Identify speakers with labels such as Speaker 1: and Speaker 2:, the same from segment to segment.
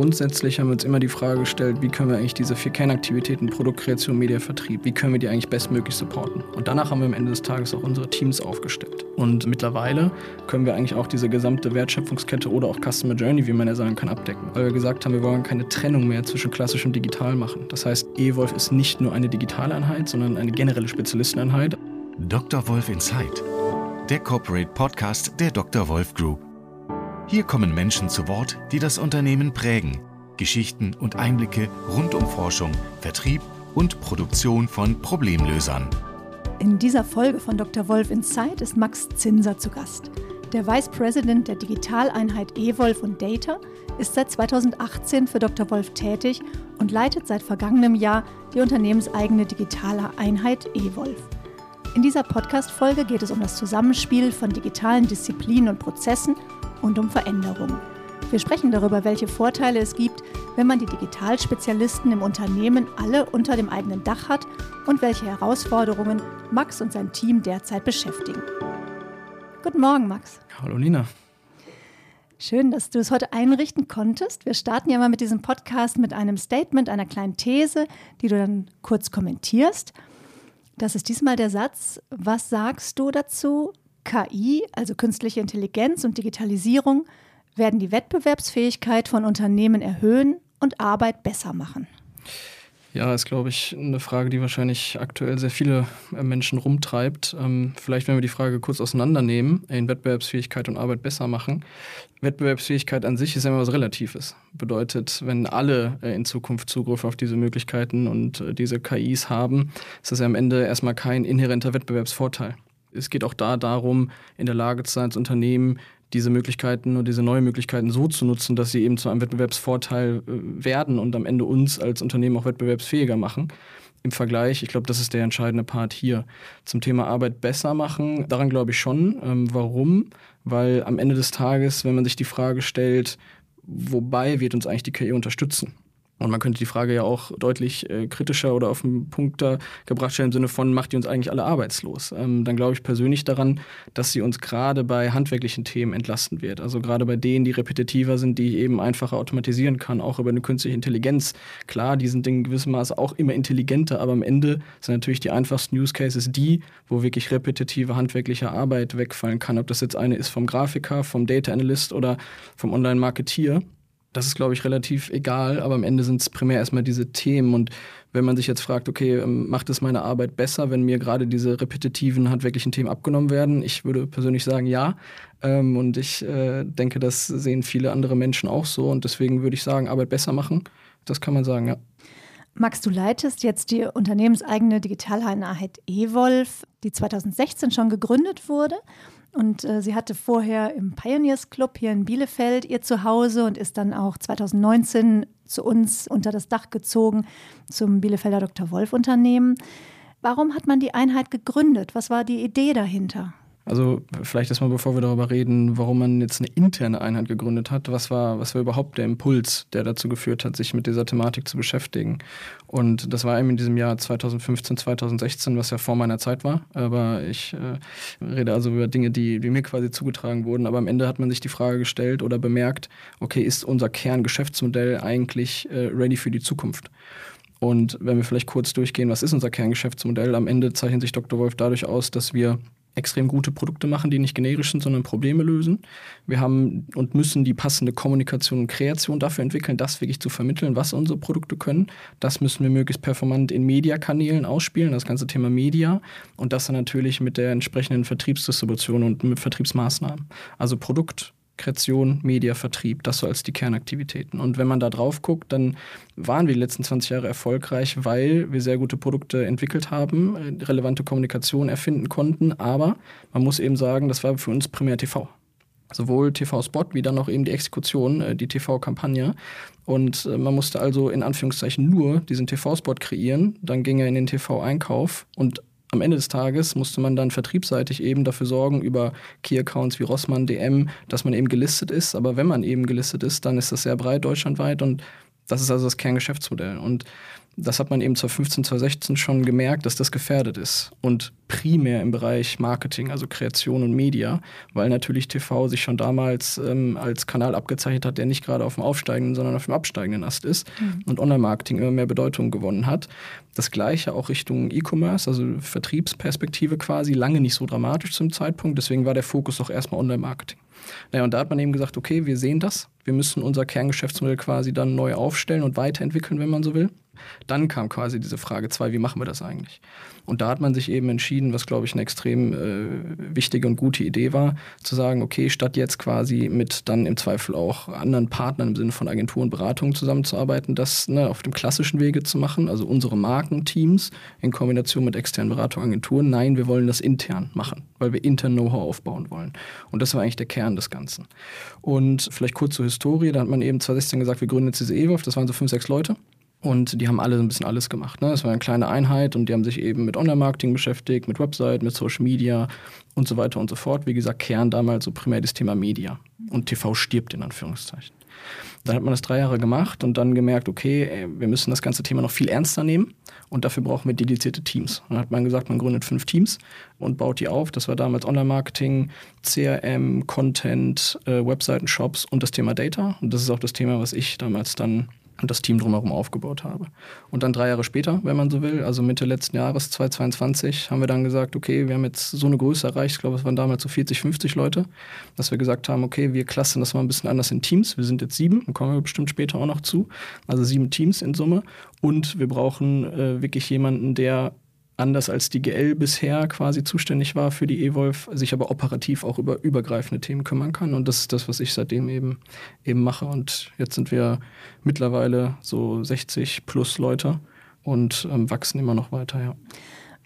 Speaker 1: grundsätzlich haben wir uns immer die Frage gestellt, wie können wir eigentlich diese vier Kernaktivitäten, Produktkreation, Media, Vertrieb, wie können wir die eigentlich bestmöglich supporten? Und danach haben wir am Ende des Tages auch unsere Teams aufgestellt. Und mittlerweile können wir eigentlich auch diese gesamte Wertschöpfungskette oder auch Customer Journey, wie man ja sagen kann, abdecken. Weil wir gesagt haben, wir wollen keine Trennung mehr zwischen klassisch und digital machen. Das heißt, eWolf ist nicht nur eine digitale Einheit, sondern eine generelle Spezialisteneinheit.
Speaker 2: Dr. Wolf Insight, der Corporate Podcast der Dr. Wolf Group. Hier kommen Menschen zu Wort, die das Unternehmen prägen. Geschichten und Einblicke rund um Forschung, Vertrieb und Produktion von Problemlösern.
Speaker 3: In dieser Folge von Dr. Wolf Insight ist Max Zinser zu Gast. Der Vice President der Digitaleinheit eWolf und Data ist seit 2018 für Dr. Wolf tätig und leitet seit vergangenem Jahr die unternehmenseigene digitale Einheit eWolf. In dieser Podcast-Folge geht es um das Zusammenspiel von digitalen Disziplinen und Prozessen und um Veränderungen. Wir sprechen darüber, welche Vorteile es gibt, wenn man die Digitalspezialisten im Unternehmen alle unter dem eigenen Dach hat und welche Herausforderungen Max und sein Team derzeit beschäftigen. Guten Morgen, Max.
Speaker 1: Hallo Nina.
Speaker 3: Schön, dass du es heute einrichten konntest. Wir starten ja mal mit diesem Podcast mit einem Statement, einer kleinen These, die du dann kurz kommentierst. Das ist diesmal der Satz, was sagst du dazu? KI, also künstliche Intelligenz und Digitalisierung, werden die Wettbewerbsfähigkeit von Unternehmen erhöhen und Arbeit besser machen.
Speaker 1: Ja, ist, glaube ich, eine Frage, die wahrscheinlich aktuell sehr viele äh, Menschen rumtreibt. Ähm, vielleicht, wenn wir die Frage kurz auseinandernehmen, in Wettbewerbsfähigkeit und Arbeit besser machen. Wettbewerbsfähigkeit an sich ist ja immer was Relatives. Bedeutet, wenn alle äh, in Zukunft Zugriff auf diese Möglichkeiten und äh, diese KIs haben, ist das ja am Ende erstmal kein inhärenter Wettbewerbsvorteil. Es geht auch da darum, in der Lage zu sein, als Unternehmen diese Möglichkeiten und diese neuen Möglichkeiten so zu nutzen, dass sie eben zu einem Wettbewerbsvorteil äh, werden und am Ende uns als Unternehmen auch wettbewerbsfähiger machen. Im Vergleich, ich glaube, das ist der entscheidende Part hier. Zum Thema Arbeit besser machen, daran glaube ich schon. Ähm, warum? Weil am Ende des Tages, wenn man sich die Frage stellt, wobei wird uns eigentlich die KI unterstützen? Und man könnte die Frage ja auch deutlich äh, kritischer oder auf den Punkt da gebracht stellen im Sinne von, macht die uns eigentlich alle arbeitslos? Ähm, dann glaube ich persönlich daran, dass sie uns gerade bei handwerklichen Themen entlasten wird. Also gerade bei denen, die repetitiver sind, die eben einfacher automatisieren kann, auch über eine künstliche Intelligenz. Klar, die sind in gewissem Maße auch immer intelligenter, aber am Ende sind natürlich die einfachsten Use Cases die, wo wirklich repetitive handwerkliche Arbeit wegfallen kann. Ob das jetzt eine ist vom Grafiker, vom Data Analyst oder vom Online-Marketier das ist, glaube ich, relativ egal, aber am Ende sind es primär erstmal diese Themen. Und wenn man sich jetzt fragt, okay, ähm, macht es meine Arbeit besser, wenn mir gerade diese repetitiven, handwerklichen Themen abgenommen werden? Ich würde persönlich sagen, ja. Ähm, und ich äh, denke, das sehen viele andere Menschen auch so. Und deswegen würde ich sagen, Arbeit besser machen. Das kann man sagen, ja.
Speaker 3: Max, du leitest jetzt die unternehmenseigene Digitaleinheit eWolf, die 2016 schon gegründet wurde. Und äh, sie hatte vorher im Pioneers Club hier in Bielefeld ihr Zuhause und ist dann auch 2019 zu uns unter das Dach gezogen zum Bielefelder Dr. Wolf Unternehmen. Warum hat man die Einheit gegründet? Was war die Idee dahinter?
Speaker 1: Also vielleicht erstmal, bevor wir darüber reden, warum man jetzt eine interne Einheit gegründet hat, was war, was war überhaupt der Impuls, der dazu geführt hat, sich mit dieser Thematik zu beschäftigen? Und das war eben in diesem Jahr 2015, 2016, was ja vor meiner Zeit war. Aber ich äh, rede also über Dinge, die, die mir quasi zugetragen wurden. Aber am Ende hat man sich die Frage gestellt oder bemerkt, okay, ist unser Kerngeschäftsmodell eigentlich äh, ready für die Zukunft? Und wenn wir vielleicht kurz durchgehen, was ist unser Kerngeschäftsmodell? Am Ende zeichnet sich Dr. Wolf dadurch aus, dass wir extrem gute Produkte machen, die nicht generisch sind, sondern Probleme lösen. Wir haben und müssen die passende Kommunikation und Kreation dafür entwickeln, das wirklich zu vermitteln, was unsere Produkte können. Das müssen wir möglichst performant in Mediakanälen ausspielen, das ganze Thema Media und das dann natürlich mit der entsprechenden Vertriebsdistribution und mit Vertriebsmaßnahmen. Also Produkt, Kreation, Media, Vertrieb, das so als die Kernaktivitäten. Und wenn man da drauf guckt, dann waren wir die letzten 20 Jahre erfolgreich, weil wir sehr gute Produkte entwickelt haben, relevante Kommunikation erfinden konnten, aber man muss eben sagen, das war für uns primär TV sowohl TV-Spot wie dann auch eben die Exekution, äh, die TV-Kampagne. Und äh, man musste also in Anführungszeichen nur diesen TV-Spot kreieren, dann ging er in den TV-Einkauf und am Ende des Tages musste man dann vertriebsseitig eben dafür sorgen, über Key-Accounts wie Rossmann, DM, dass man eben gelistet ist. Aber wenn man eben gelistet ist, dann ist das sehr breit deutschlandweit und das ist also das Kerngeschäftsmodell. Und das hat man eben 2015, 2016 schon gemerkt, dass das gefährdet ist. Und primär im Bereich Marketing, also Kreation und Media, weil natürlich TV sich schon damals ähm, als Kanal abgezeichnet hat, der nicht gerade auf dem aufsteigenden, sondern auf dem absteigenden Ast ist mhm. und Online-Marketing immer mehr Bedeutung gewonnen hat. Das gleiche auch Richtung E-Commerce, also Vertriebsperspektive quasi, lange nicht so dramatisch zum Zeitpunkt. Deswegen war der Fokus auch erstmal Online-Marketing. Naja, und da hat man eben gesagt, okay, wir sehen das, wir müssen unser Kerngeschäftsmodell quasi dann neu aufstellen und weiterentwickeln, wenn man so will. Dann kam quasi diese Frage zwei, wie machen wir das eigentlich? Und da hat man sich eben entschieden, was glaube ich eine extrem äh, wichtige und gute Idee war, zu sagen, okay, statt jetzt quasi mit dann im Zweifel auch anderen Partnern im Sinne von Agenturen, Beratungen zusammenzuarbeiten, das ne, auf dem klassischen Wege zu machen, also unsere Markenteams in Kombination mit externen Beratungen, Agenturen, nein, wir wollen das intern machen, weil wir intern Know-how aufbauen wollen. Und das war eigentlich der Kern des Ganzen. Und vielleicht kurz zur Historie, da hat man eben 2016 gesagt, wir gründen jetzt diese EWOF, das waren so fünf, sechs Leute. Und die haben alle ein bisschen alles gemacht. Ne? Das war eine kleine Einheit und die haben sich eben mit Online-Marketing beschäftigt, mit Website, mit Social Media und so weiter und so fort. Wie gesagt, Kern damals so primär das Thema Media. Und TV stirbt in Anführungszeichen. Dann hat man das drei Jahre gemacht und dann gemerkt, okay, ey, wir müssen das ganze Thema noch viel ernster nehmen und dafür brauchen wir dedizierte Teams. Und dann hat man gesagt, man gründet fünf Teams und baut die auf. Das war damals Online-Marketing, CRM, Content, äh, Webseiten, Shops und das Thema Data. Und das ist auch das Thema, was ich damals dann und das Team drumherum aufgebaut habe. Und dann drei Jahre später, wenn man so will, also Mitte letzten Jahres, 2022, haben wir dann gesagt, okay, wir haben jetzt so eine Größe erreicht, ich glaube, es waren damals so 40, 50 Leute, dass wir gesagt haben, okay, wir klassen das mal ein bisschen anders in Teams. Wir sind jetzt sieben, da kommen wir bestimmt später auch noch zu. Also sieben Teams in Summe. Und wir brauchen äh, wirklich jemanden, der anders als die GL bisher quasi zuständig war für die Evolve, sich aber operativ auch über übergreifende Themen kümmern kann. Und das ist das, was ich seitdem eben, eben mache. Und jetzt sind wir mittlerweile so 60 plus Leute und ähm, wachsen immer noch weiter, ja.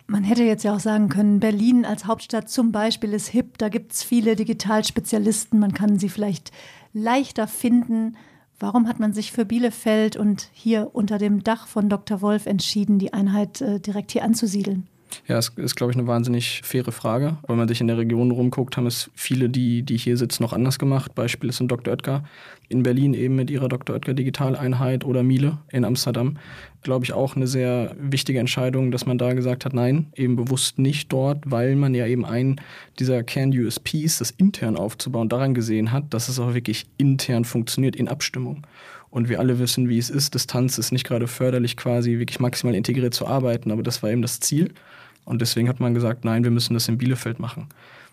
Speaker 3: Man hätte jetzt ja auch sagen können, Berlin als Hauptstadt zum Beispiel ist hip, da gibt es viele Digitalspezialisten, man kann sie vielleicht leichter finden. Warum hat man sich für Bielefeld und hier unter dem Dach von Dr. Wolf entschieden, die Einheit äh, direkt hier anzusiedeln?
Speaker 1: Ja, es ist, glaube ich, eine wahnsinnig faire Frage. Wenn man sich in der Region rumguckt, haben es viele, die, die hier sitzen, noch anders gemacht. Beispiel ist in Dr. Oetker in Berlin eben mit ihrer Dr. Oetker Digitaleinheit oder Miele in Amsterdam. Glaube ich auch eine sehr wichtige Entscheidung, dass man da gesagt hat, nein, eben bewusst nicht dort, weil man ja eben einen dieser Kern-USPs, das intern aufzubauen, daran gesehen hat, dass es auch wirklich intern funktioniert in Abstimmung. Und wir alle wissen, wie es ist. Distanz ist nicht gerade förderlich, quasi wirklich maximal integriert zu arbeiten, aber das war eben das Ziel. Und deswegen hat man gesagt, nein, wir müssen das in Bielefeld machen.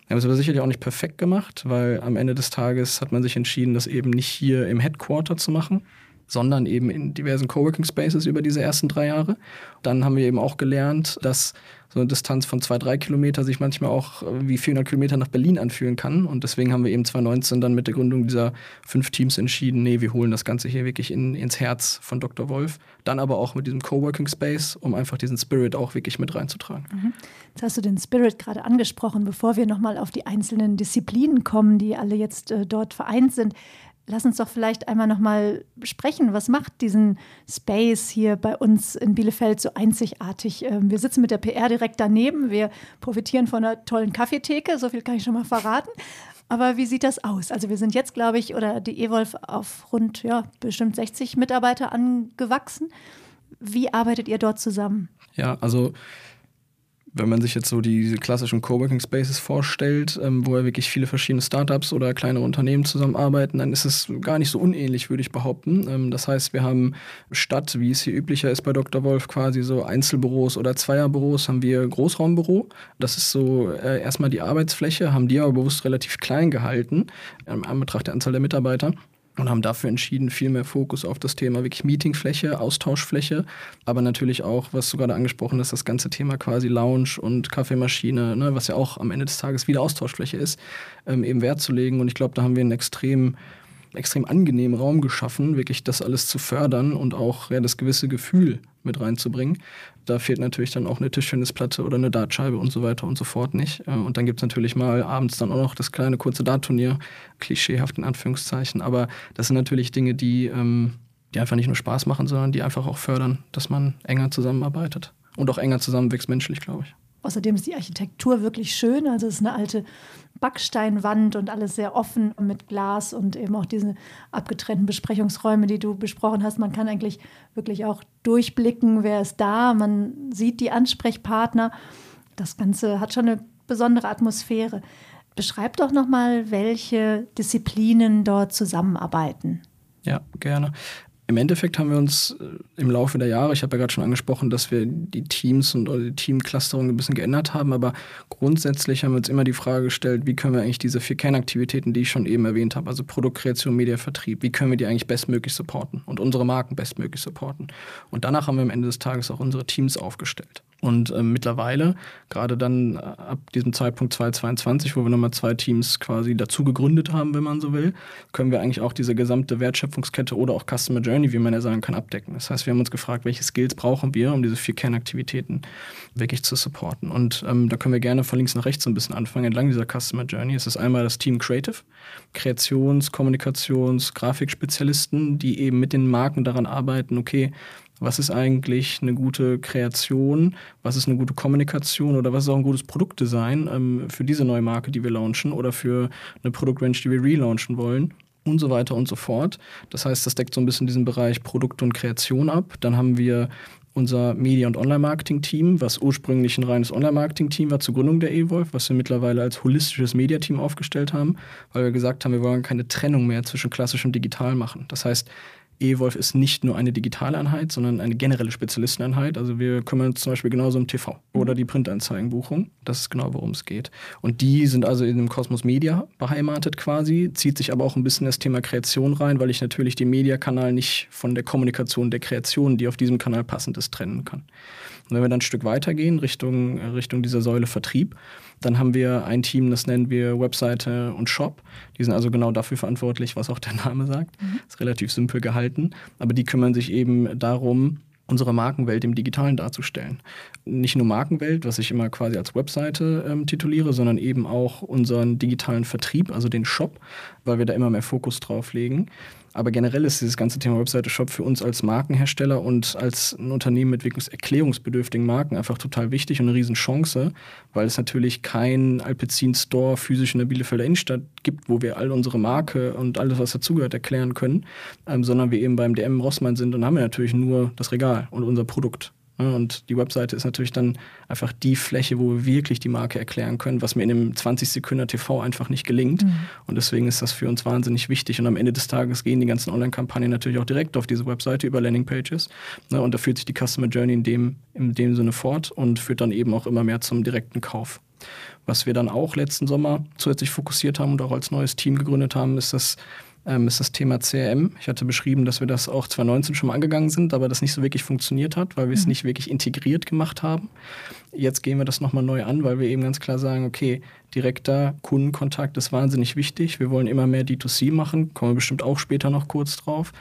Speaker 1: Wir haben es aber sicherlich auch nicht perfekt gemacht, weil am Ende des Tages hat man sich entschieden, das eben nicht hier im Headquarter zu machen, sondern eben in diversen Coworking Spaces über diese ersten drei Jahre. Dann haben wir eben auch gelernt, dass so eine Distanz von zwei, drei Kilometer sich manchmal auch äh, wie 400 Kilometer nach Berlin anfühlen kann. Und deswegen haben wir eben 2019 dann mit der Gründung dieser fünf Teams entschieden, nee, wir holen das Ganze hier wirklich in, ins Herz von Dr. Wolf. Dann aber auch mit diesem Coworking Space, um einfach diesen Spirit auch wirklich mit reinzutragen.
Speaker 3: Mhm. Jetzt hast du den Spirit gerade angesprochen, bevor wir nochmal auf die einzelnen Disziplinen kommen, die alle jetzt äh, dort vereint sind. Lass uns doch vielleicht einmal noch mal sprechen. Was macht diesen Space hier bei uns in Bielefeld so einzigartig? Ähm, wir sitzen mit der PR direkt daneben. Wir profitieren von einer tollen Kaffeetheke. So viel kann ich schon mal verraten. Aber wie sieht das aus? Also wir sind jetzt, glaube ich, oder die Evolve auf rund, ja, bestimmt 60 Mitarbeiter angewachsen. Wie arbeitet ihr dort zusammen?
Speaker 1: Ja, also wenn man sich jetzt so die klassischen Coworking Spaces vorstellt, ähm, wo ja wirklich viele verschiedene Startups oder kleinere Unternehmen zusammenarbeiten, dann ist es gar nicht so unähnlich, würde ich behaupten. Ähm, das heißt, wir haben statt, wie es hier üblicher ist bei Dr. Wolf, quasi so Einzelbüros oder Zweierbüros, haben wir Großraumbüro. Das ist so äh, erstmal die Arbeitsfläche, haben die aber bewusst relativ klein gehalten, im Anbetracht der Anzahl der Mitarbeiter und haben dafür entschieden, viel mehr Fokus auf das Thema wirklich Meetingfläche, Austauschfläche, aber natürlich auch, was du gerade angesprochen hast, das ganze Thema quasi Lounge und Kaffeemaschine, ne, was ja auch am Ende des Tages wieder Austauschfläche ist, ähm, eben Wert zu legen. Und ich glaube, da haben wir einen extrem extrem angenehmen Raum geschaffen, wirklich das alles zu fördern und auch ja, das gewisse Gefühl mit reinzubringen. Da fehlt natürlich dann auch eine Tischtennisplatte oder eine Dartscheibe und so weiter und so fort nicht. Äh, und dann gibt es natürlich mal abends dann auch noch das kleine kurze Dartturnier, klischeehaft in Anführungszeichen. Aber das sind natürlich Dinge, die, ähm, die einfach nicht nur Spaß machen, sondern die einfach auch fördern, dass man enger zusammenarbeitet und auch enger zusammenwächst menschlich, glaube ich.
Speaker 3: Außerdem ist die Architektur wirklich schön. Also es ist eine alte Backsteinwand und alles sehr offen mit Glas und eben auch diese abgetrennten Besprechungsräume, die du besprochen hast. Man kann eigentlich wirklich auch durchblicken, wer ist da, man sieht die Ansprechpartner. Das Ganze hat schon eine besondere Atmosphäre. Beschreib doch nochmal, welche Disziplinen dort zusammenarbeiten.
Speaker 1: Ja, gerne. Im Endeffekt haben wir uns äh, im Laufe der Jahre, ich habe ja gerade schon angesprochen, dass wir die Teams und die Teamclusterung ein bisschen geändert haben, aber grundsätzlich haben wir uns immer die Frage gestellt, wie können wir eigentlich diese vier Kernaktivitäten, die ich schon eben erwähnt habe, also Produktkreation, Mediavertrieb, wie können wir die eigentlich bestmöglich supporten und unsere Marken bestmöglich supporten. Und danach haben wir am Ende des Tages auch unsere Teams aufgestellt. Und äh, mittlerweile, gerade dann äh, ab diesem Zeitpunkt 2022, wo wir nochmal zwei Teams quasi dazu gegründet haben, wenn man so will, können wir eigentlich auch diese gesamte Wertschöpfungskette oder auch Customer Journey, wie man ja sagen kann, abdecken. Das heißt, wir haben uns gefragt, welche Skills brauchen wir, um diese vier Kernaktivitäten wirklich zu supporten. Und ähm, da können wir gerne von links nach rechts so ein bisschen anfangen, entlang dieser Customer Journey. Es ist einmal das Team Creative, Kreations-, Kommunikations-, Grafikspezialisten, die eben mit den Marken daran arbeiten, okay, was ist eigentlich eine gute Kreation, was ist eine gute Kommunikation oder was ist auch ein gutes Produktdesign ähm, für diese neue Marke, die wir launchen oder für eine Produktrange, die wir relaunchen wollen und so weiter und so fort. Das heißt, das deckt so ein bisschen diesen Bereich Produkt und Kreation ab. Dann haben wir unser Media- und Online-Marketing-Team, was ursprünglich ein reines Online-Marketing-Team war zur Gründung der eWolf, was wir mittlerweile als holistisches Media-Team aufgestellt haben, weil wir gesagt haben, wir wollen keine Trennung mehr zwischen klassisch und digital machen. Das heißt, eWolf ist nicht nur eine digitale Einheit, sondern eine generelle Spezialisteneinheit. Also wir kümmern uns zum Beispiel genauso um TV oder die Printanzeigenbuchung. Das ist genau, worum es geht. Und die sind also in dem Kosmos Media beheimatet quasi, zieht sich aber auch ein bisschen das Thema Kreation rein, weil ich natürlich den Mediakanal nicht von der Kommunikation der Kreation, die auf diesem Kanal passend ist, trennen kann. Und wenn wir dann ein Stück weitergehen Richtung, Richtung dieser Säule Vertrieb, dann haben wir ein Team, das nennen wir Webseite und Shop. Die sind also genau dafür verantwortlich, was auch der Name sagt. Mhm. Ist relativ simpel gehalten. Aber die kümmern sich eben darum, unsere Markenwelt im Digitalen darzustellen. Nicht nur Markenwelt, was ich immer quasi als Webseite ähm, tituliere, sondern eben auch unseren digitalen Vertrieb, also den Shop, weil wir da immer mehr Fokus drauf legen. Aber generell ist dieses ganze Thema Webseite-Shop für uns als Markenhersteller und als ein Unternehmen mit wirklich erklärungsbedürftigen Marken einfach total wichtig und eine Riesenchance, weil es natürlich kein Alpecin-Store physisch in der Bielefelder Innenstadt gibt, wo wir all unsere Marke und alles, was dazugehört, erklären können, ähm, sondern wir eben beim DM Rossmann sind und haben wir natürlich nur das Regal und unser Produkt. Und die Webseite ist natürlich dann einfach die Fläche, wo wir wirklich die Marke erklären können, was mir in einem 20 Sekunden TV einfach nicht gelingt. Mhm. Und deswegen ist das für uns wahnsinnig wichtig. Und am Ende des Tages gehen die ganzen Online-Kampagnen natürlich auch direkt auf diese Webseite über Landingpages. Ne, und da führt sich die Customer Journey in dem, in dem Sinne fort und führt dann eben auch immer mehr zum direkten Kauf. Was wir dann auch letzten Sommer zusätzlich fokussiert haben und auch als neues Team gegründet haben, ist das ähm, ist das Thema CRM. Ich hatte beschrieben, dass wir das auch 2019 schon mal angegangen sind, aber das nicht so wirklich funktioniert hat, weil wir es mhm. nicht wirklich integriert gemacht haben. Jetzt gehen wir das nochmal neu an, weil wir eben ganz klar sagen, okay, direkter Kundenkontakt ist wahnsinnig wichtig. Wir wollen immer mehr D2C machen, kommen wir bestimmt auch später noch kurz drauf.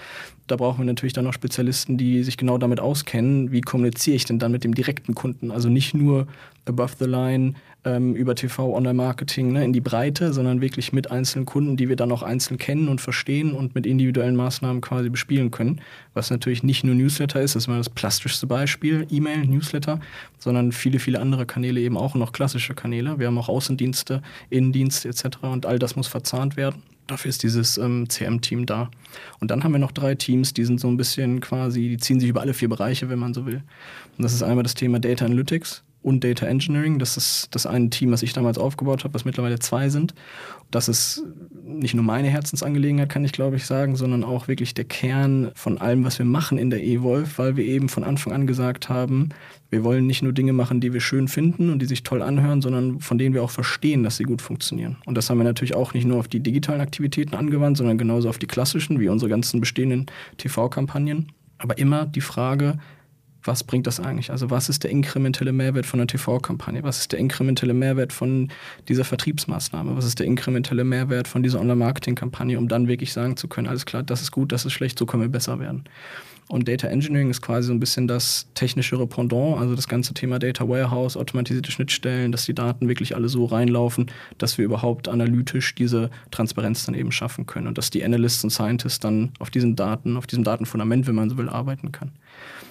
Speaker 1: Da brauchen wir natürlich dann noch Spezialisten, die sich genau damit auskennen, wie kommuniziere ich denn dann mit dem direkten Kunden. Also nicht nur above the line ähm, über TV, Online-Marketing ne, in die Breite, sondern wirklich mit einzelnen Kunden, die wir dann auch einzeln kennen und verstehen und mit individuellen Maßnahmen quasi bespielen können. Was natürlich nicht nur Newsletter ist, das war das plastischste Beispiel, E-Mail, Newsletter, sondern viele, viele andere Kanäle eben auch noch klassische Kanäle. Wir haben auch Außendienste, Innendienste etc. und all das muss verzahnt werden. Dafür ist dieses ähm, CM-Team da. Und dann haben wir noch drei Teams, die sind so ein bisschen quasi, die ziehen sich über alle vier Bereiche, wenn man so will. Und das ist einmal das Thema Data Analytics und Data Engineering. Das ist das eine Team, was ich damals aufgebaut habe, was mittlerweile zwei sind. Das ist nicht nur meine Herzensangelegenheit, kann ich glaube ich sagen, sondern auch wirklich der Kern von allem, was wir machen in der eWolf, weil wir eben von Anfang an gesagt haben, wir wollen nicht nur Dinge machen, die wir schön finden und die sich toll anhören, sondern von denen wir auch verstehen, dass sie gut funktionieren. Und das haben wir natürlich auch nicht nur auf die digitalen Aktivitäten angewandt, sondern genauso auf die klassischen, wie unsere ganzen bestehenden TV-Kampagnen. Aber immer die Frage, was bringt das eigentlich? Also was ist der inkrementelle Mehrwert von einer TV-Kampagne? Was ist der inkrementelle Mehrwert von dieser Vertriebsmaßnahme? Was ist der inkrementelle Mehrwert von dieser Online-Marketing-Kampagne, um dann wirklich sagen zu können, alles klar, das ist gut, das ist schlecht, so können wir besser werden. Und Data Engineering ist quasi so ein bisschen das technischere Pendant, also das ganze Thema Data Warehouse, automatisierte Schnittstellen, dass die Daten wirklich alle so reinlaufen, dass wir überhaupt analytisch diese Transparenz dann eben schaffen können und dass die Analysts und Scientists dann auf diesen Daten, auf diesem Datenfundament, wenn man so will, arbeiten kann.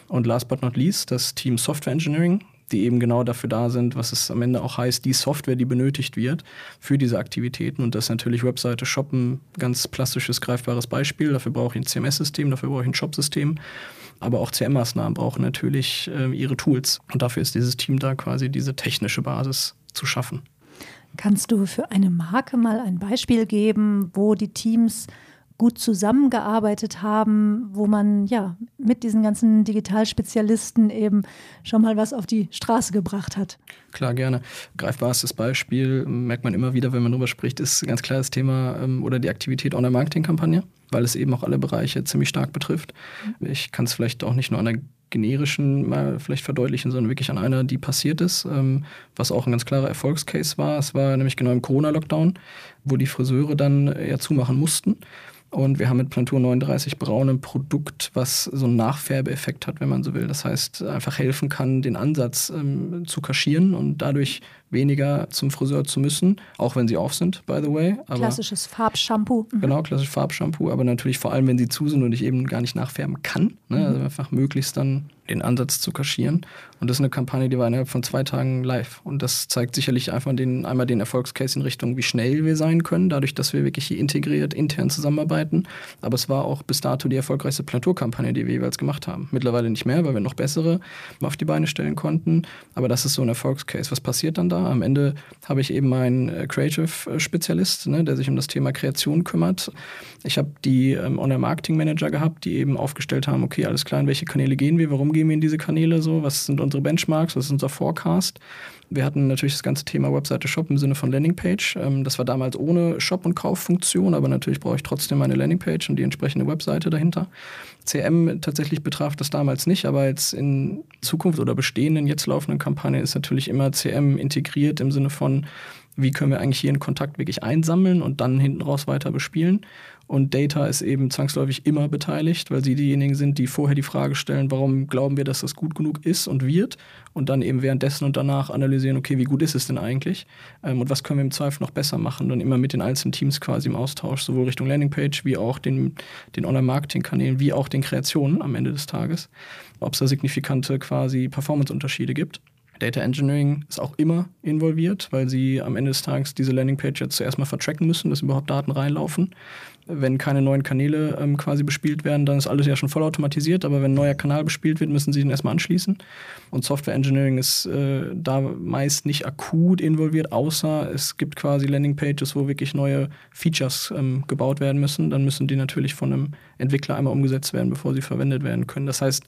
Speaker 1: Und last but not least, das Team Software Engineering. Die eben genau dafür da sind, was es am Ende auch heißt, die Software, die benötigt wird für diese Aktivitäten. Und das ist natürlich Webseite Shoppen, ganz plastisches, greifbares Beispiel. Dafür brauche ich ein CMS-System, dafür brauche ich ein Shop-System. Aber auch CM-Maßnahmen brauchen natürlich äh, ihre Tools. Und dafür ist dieses Team da quasi diese technische Basis zu schaffen.
Speaker 3: Kannst du für eine Marke mal ein Beispiel geben, wo die Teams gut zusammengearbeitet haben, wo man ja mit diesen ganzen Digitalspezialisten eben schon mal was auf die Straße gebracht hat.
Speaker 1: Klar, gerne. Greifbarstes Beispiel, merkt man immer wieder, wenn man darüber spricht, ist ganz klar das Thema ähm, oder die Aktivität Online-Marketing-Kampagne, weil es eben auch alle Bereiche ziemlich stark betrifft. Ich kann es vielleicht auch nicht nur an der generischen mal vielleicht verdeutlichen, sondern wirklich an einer, die passiert ist, ähm, was auch ein ganz klarer Erfolgscase war. Es war nämlich genau im Corona-Lockdown, wo die Friseure dann ja zumachen mussten. Und wir haben mit Plantur 39 Braun ein Produkt, was so einen Nachfärbeeffekt hat, wenn man so will. Das heißt, einfach helfen kann, den Ansatz ähm, zu kaschieren und dadurch weniger zum Friseur zu müssen, auch wenn sie auf sind, by the way.
Speaker 3: Aber klassisches Farbshampoo.
Speaker 1: Mhm. Genau, klassisches Farbshampoo, aber natürlich vor allem, wenn sie zu sind und ich eben gar nicht nachfärben kann. Ne? Mhm. Also einfach möglichst dann den Ansatz zu kaschieren. Und das ist eine Kampagne, die war innerhalb von zwei Tagen live. Und das zeigt sicherlich einfach den, einmal den Erfolgscase in Richtung, wie schnell wir sein können, dadurch, dass wir wirklich hier integriert intern zusammenarbeiten. Aber es war auch bis dato die erfolgreichste Plateaukampagne, die wir jeweils gemacht haben. Mittlerweile nicht mehr, weil wir noch bessere auf die Beine stellen konnten. Aber das ist so ein Erfolgscase. Was passiert dann da? Am Ende habe ich eben meinen äh, Creative-Spezialist, ne, der sich um das Thema Kreation kümmert. Ich habe die ähm, Online-Marketing-Manager gehabt, die eben aufgestellt haben, okay, alles klar, in welche Kanäle gehen wir, warum gehen wir in diese Kanäle so, was sind unsere Benchmarks, was ist unser Forecast. Wir hatten natürlich das ganze Thema Webseite Shop im Sinne von Landingpage. Ähm, das war damals ohne Shop- und Kauffunktion, aber natürlich brauche ich trotzdem eine Landingpage und die entsprechende Webseite dahinter. CM tatsächlich betraf das damals nicht, aber jetzt in Zukunft oder bestehenden, jetzt laufenden Kampagnen ist natürlich immer CM integriert im Sinne von, wie können wir eigentlich hier einen Kontakt wirklich einsammeln und dann hinten raus weiter bespielen. Und Data ist eben zwangsläufig immer beteiligt, weil sie diejenigen sind, die vorher die Frage stellen, warum glauben wir, dass das gut genug ist und wird. Und dann eben währenddessen und danach analysieren, okay, wie gut ist es denn eigentlich? Ähm, und was können wir im Zweifel noch besser machen? Und immer mit den einzelnen Teams quasi im Austausch, sowohl Richtung Landingpage, wie auch den, den Online-Marketing-Kanälen, wie auch den Kreationen am Ende des Tages. Ob es da signifikante quasi Performance-Unterschiede gibt. Data Engineering ist auch immer involviert, weil sie am Ende des Tages diese Landingpage jetzt zuerst mal vertracken müssen, dass überhaupt Daten reinlaufen wenn keine neuen Kanäle ähm, quasi bespielt werden, dann ist alles ja schon vollautomatisiert, aber wenn ein neuer Kanal bespielt wird, müssen sie ihn erstmal anschließen. Und Software Engineering ist äh, da meist nicht akut involviert, außer es gibt quasi Landingpages, wo wirklich neue Features ähm, gebaut werden müssen. Dann müssen die natürlich von einem Entwickler einmal umgesetzt werden, bevor sie verwendet werden können. Das heißt,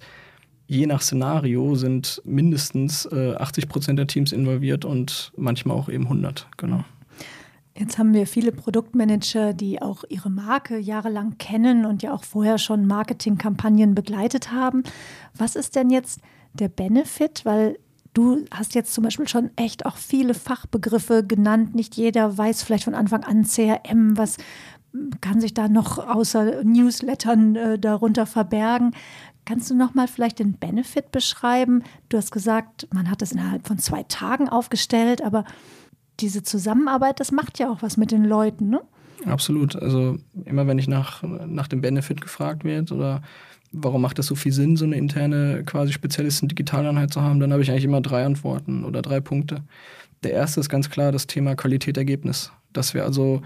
Speaker 1: je nach Szenario sind mindestens äh, 80 Prozent der Teams involviert und manchmal auch eben 100, genau.
Speaker 3: Jetzt haben wir viele Produktmanager, die auch ihre Marke jahrelang kennen und ja auch vorher schon Marketingkampagnen begleitet haben. Was ist denn jetzt der Benefit? Weil du hast jetzt zum Beispiel schon echt auch viele Fachbegriffe genannt. Nicht jeder weiß vielleicht von Anfang an CRM, was kann sich da noch außer Newslettern äh, darunter verbergen. Kannst du noch mal vielleicht den Benefit beschreiben? Du hast gesagt, man hat das innerhalb von zwei Tagen aufgestellt, aber diese Zusammenarbeit, das macht ja auch was mit den Leuten, ne?
Speaker 1: Absolut. Also immer wenn ich nach, nach dem Benefit gefragt werde oder warum macht es so viel Sinn, so eine interne quasi Spezialisten-Digitaleinheit zu haben, dann habe ich eigentlich immer drei Antworten oder drei Punkte. Der erste ist ganz klar das Thema Qualität-Ergebnis dass wir also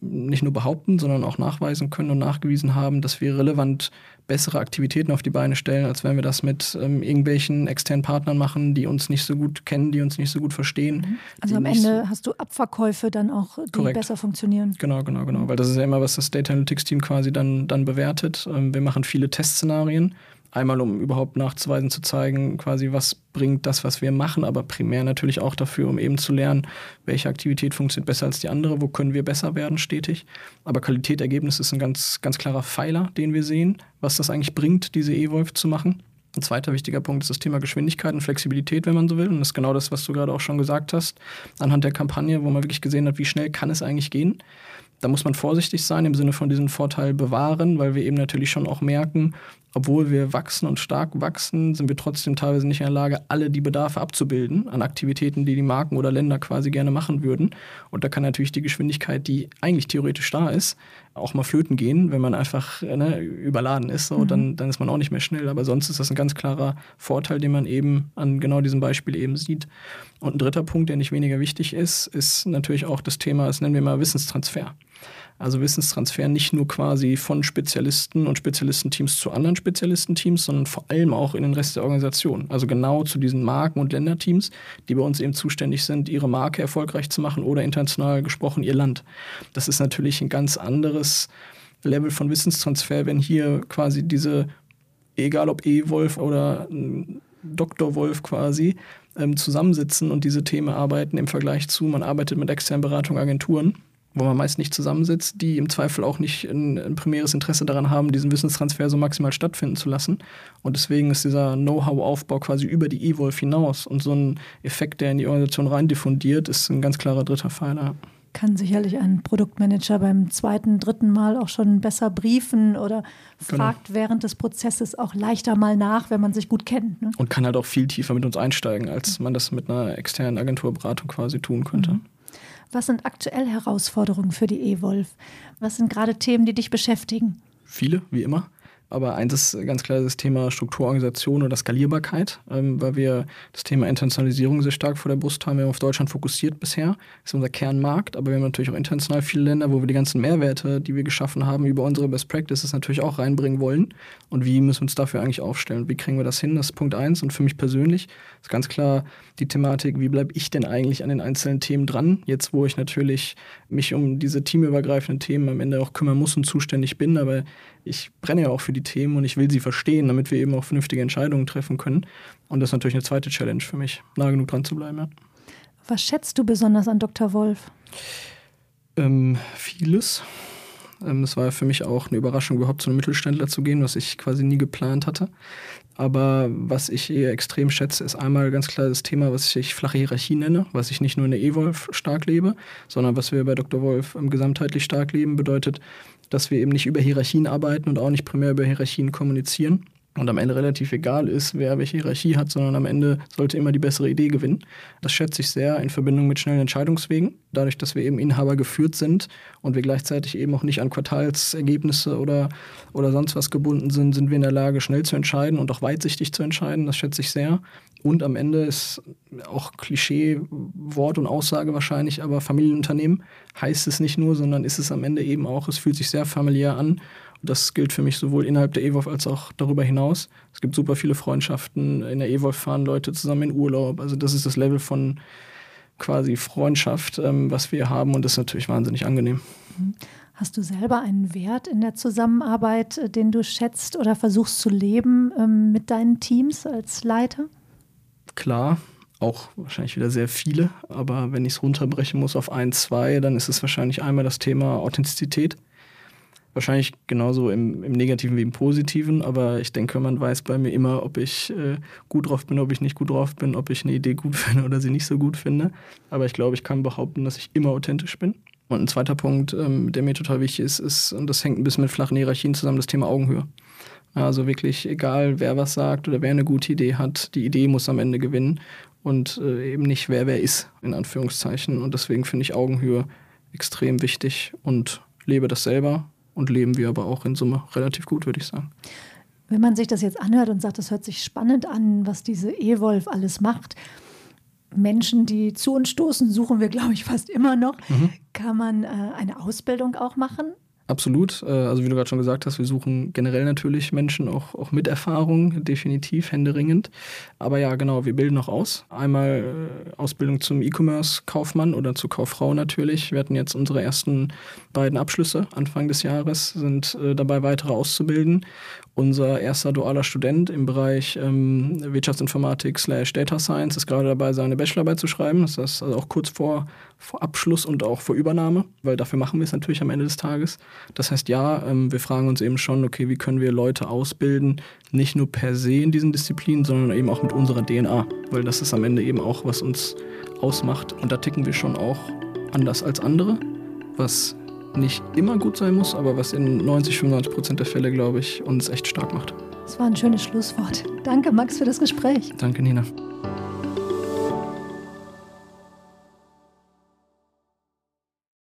Speaker 1: nicht nur behaupten, sondern auch nachweisen können und nachgewiesen haben, dass wir relevant bessere Aktivitäten auf die Beine stellen, als wenn wir das mit ähm, irgendwelchen externen Partnern machen, die uns nicht so gut kennen, die uns nicht so gut verstehen. Mhm.
Speaker 3: Also am Ende hast du Abverkäufe dann auch, die korrekt. besser funktionieren.
Speaker 1: Genau, genau, genau. Weil das ist ja immer, was das Data Analytics Team quasi dann, dann bewertet. Ähm, wir machen viele Testszenarien Einmal, um überhaupt nachzuweisen, zu zeigen, quasi, was bringt das, was wir machen, aber primär natürlich auch dafür, um eben zu lernen, welche Aktivität funktioniert besser als die andere, wo können wir besser werden stetig. Aber Qualität, Ergebnis ist ein ganz, ganz klarer Pfeiler, den wir sehen, was das eigentlich bringt, diese E-Wolf zu machen. Ein zweiter wichtiger Punkt ist das Thema Geschwindigkeit und Flexibilität, wenn man so will. Und das ist genau das, was du gerade auch schon gesagt hast, anhand der Kampagne, wo man wirklich gesehen hat, wie schnell kann es eigentlich gehen. Da muss man vorsichtig sein, im Sinne von diesen Vorteil bewahren, weil wir eben natürlich schon auch merken, obwohl wir wachsen und stark wachsen, sind wir trotzdem teilweise nicht in der Lage, alle die Bedarfe abzubilden an Aktivitäten, die die Marken oder Länder quasi gerne machen würden. Und da kann natürlich die Geschwindigkeit, die eigentlich theoretisch da ist, auch mal flöten gehen, wenn man einfach ne, überladen ist. So, mhm. dann, dann ist man auch nicht mehr schnell. Aber sonst ist das ein ganz klarer Vorteil, den man eben an genau diesem Beispiel eben sieht. Und ein dritter Punkt, der nicht weniger wichtig ist, ist natürlich auch das Thema, das nennen wir mal Wissenstransfer. Also Wissenstransfer nicht nur quasi von Spezialisten und Spezialistenteams zu anderen Spezialistenteams, sondern vor allem auch in den Rest der Organisation. Also genau zu diesen Marken- und Länderteams, die bei uns eben zuständig sind, ihre Marke erfolgreich zu machen oder international gesprochen ihr Land. Das ist natürlich ein ganz anderes Level von Wissenstransfer, wenn hier quasi diese, egal ob E-Wolf oder Dr. Wolf quasi, ähm, zusammensitzen und diese Themen arbeiten im Vergleich zu, man arbeitet mit externen Beratungen, Agenturen wo man meist nicht zusammensitzt, die im Zweifel auch nicht ein, ein, primäres Interesse daran haben, diesen Wissenstransfer so maximal stattfinden zu lassen. Und deswegen ist dieser Know-how-Aufbau quasi über die Evolve hinaus und so ein Effekt, der in die Organisation rein diffundiert, ist ein ganz klarer dritter Pfeiler.
Speaker 3: Kann sicherlich ein Produktmanager beim zweiten, dritten Mal auch schon besser briefen oder genau. fragt genau. während des Prozesses auch leichter mal nach, wenn man sich gut kennt. Ne?
Speaker 1: Und kann halt auch viel tiefer mit uns einsteigen, als man das mit einer externen Agenturberatung quasi tun könnte. Mhm.
Speaker 3: Was sind aktuell Herausforderungen für die E-Wolf? Was sind gerade Themen, die dich beschäftigen?
Speaker 1: Viele, wie immer. Aber eins ist ganz klar das Thema Strukturorganisation oder Skalierbarkeit, ähm, weil wir das Thema Internationalisierung sehr stark vor der Brust haben. Wir haben auf Deutschland fokussiert bisher. Das ist unser Kernmarkt, aber wir haben natürlich auch international viele Länder, wo wir die ganzen Mehrwerte, die wir geschaffen haben, über unsere Best Practices natürlich auch reinbringen wollen. Und wie müssen wir uns dafür eigentlich aufstellen? Wie kriegen wir das hin? Das ist Punkt eins. Und für mich persönlich ist ganz klar die Thematik, wie bleibe ich denn eigentlich an den einzelnen Themen dran? Jetzt, wo ich natürlich mich um diese teamübergreifenden Themen am Ende auch kümmern muss und zuständig bin, aber ich brenne ja auch für die Themen und ich will sie verstehen, damit wir eben auch vernünftige Entscheidungen treffen können. Und das ist natürlich eine zweite Challenge für mich, nah genug dran zu bleiben. Ja.
Speaker 3: Was schätzt du besonders an Dr. Wolf?
Speaker 1: Ähm, vieles. Ähm, es war für mich auch eine Überraschung, überhaupt zu einem Mittelständler zu gehen, was ich quasi nie geplant hatte. Aber was ich eher extrem schätze, ist einmal ganz klar das Thema, was ich flache Hierarchie nenne, was ich nicht nur in der E-Wolf stark lebe, sondern was wir bei Dr. Wolf gesamtheitlich stark leben, bedeutet, dass wir eben nicht über Hierarchien arbeiten und auch nicht primär über Hierarchien kommunizieren. Und am Ende relativ egal ist, wer welche Hierarchie hat, sondern am Ende sollte immer die bessere Idee gewinnen. Das schätze ich sehr in Verbindung mit schnellen Entscheidungswegen. Dadurch, dass wir eben Inhaber geführt sind und wir gleichzeitig eben auch nicht an Quartalsergebnisse oder, oder sonst was gebunden sind, sind wir in der Lage, schnell zu entscheiden und auch weitsichtig zu entscheiden. Das schätze ich sehr. Und am Ende ist auch Klischee, Wort und Aussage wahrscheinlich, aber Familienunternehmen heißt es nicht nur, sondern ist es am Ende eben auch, es fühlt sich sehr familiär an. Das gilt für mich sowohl innerhalb der EWOF als auch darüber hinaus. Es gibt super viele Freundschaften. In der EWOF fahren Leute zusammen in Urlaub. Also das ist das Level von quasi Freundschaft, ähm, was wir haben und das ist natürlich wahnsinnig angenehm.
Speaker 3: Mhm. Hast du selber einen Wert in der Zusammenarbeit, äh, den du schätzt oder versuchst zu leben ähm, mit deinen Teams als Leiter?
Speaker 1: klar, auch wahrscheinlich wieder sehr viele, aber wenn ich es runterbrechen muss auf ein, zwei, dann ist es wahrscheinlich einmal das Thema Authentizität. Wahrscheinlich genauso im, im Negativen wie im Positiven, aber ich denke, man weiß bei mir immer, ob ich äh, gut drauf bin, ob ich nicht gut drauf bin, ob ich eine Idee gut finde oder sie nicht so gut finde. Aber ich glaube, ich kann behaupten, dass ich immer authentisch bin. Und ein zweiter Punkt, ähm, der mir total wichtig ist, ist, und das hängt ein bisschen mit flachen Hierarchien zusammen, das Thema Augenhöhe. Also wirklich, egal wer was sagt oder wer eine gute Idee hat, die Idee muss am Ende gewinnen und äh, eben nicht wer wer ist, in Anführungszeichen. Und deswegen finde ich Augenhöhe extrem wichtig und lebe das selber und leben wir aber auch in Summe relativ gut, würde ich sagen.
Speaker 3: Wenn man sich das jetzt anhört und sagt, das hört sich spannend an, was diese E-Wolf alles macht, Menschen, die zu uns stoßen, suchen wir, glaube ich, fast immer noch. Mhm. Kann man äh, eine Ausbildung auch machen?
Speaker 1: Absolut. Äh, also wie du gerade schon gesagt hast, wir suchen generell natürlich Menschen auch, auch mit Erfahrung, definitiv händeringend. Aber ja, genau, wir bilden noch aus. Einmal äh, Ausbildung zum E-Commerce-Kaufmann oder zur Kauffrau natürlich. Wir hatten jetzt unsere ersten beiden Abschlüsse Anfang des Jahres, sind äh, dabei weitere auszubilden unser erster dualer Student im Bereich ähm, Wirtschaftsinformatik slash Data Science ist gerade dabei, seine Bachelorarbeit zu schreiben. Das ist also auch kurz vor, vor Abschluss und auch vor Übernahme, weil dafür machen wir es natürlich am Ende des Tages. Das heißt, ja, ähm, wir fragen uns eben schon, okay, wie können wir Leute ausbilden, nicht nur per se in diesen Disziplinen, sondern eben auch mit unserer DNA, weil das ist am Ende eben auch, was uns ausmacht. Und da ticken wir schon auch anders als andere, was nicht immer gut sein muss, aber was in 90, 95 Prozent der Fälle, glaube ich, uns echt stark macht.
Speaker 3: Das war ein schönes Schlusswort. Danke, Max, für das Gespräch.
Speaker 1: Danke, Nina.